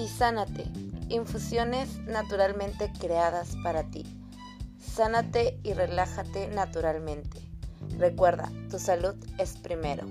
y sánate. Infusiones naturalmente creadas para ti. Sánate y relájate naturalmente. Recuerda, tu salud es primero.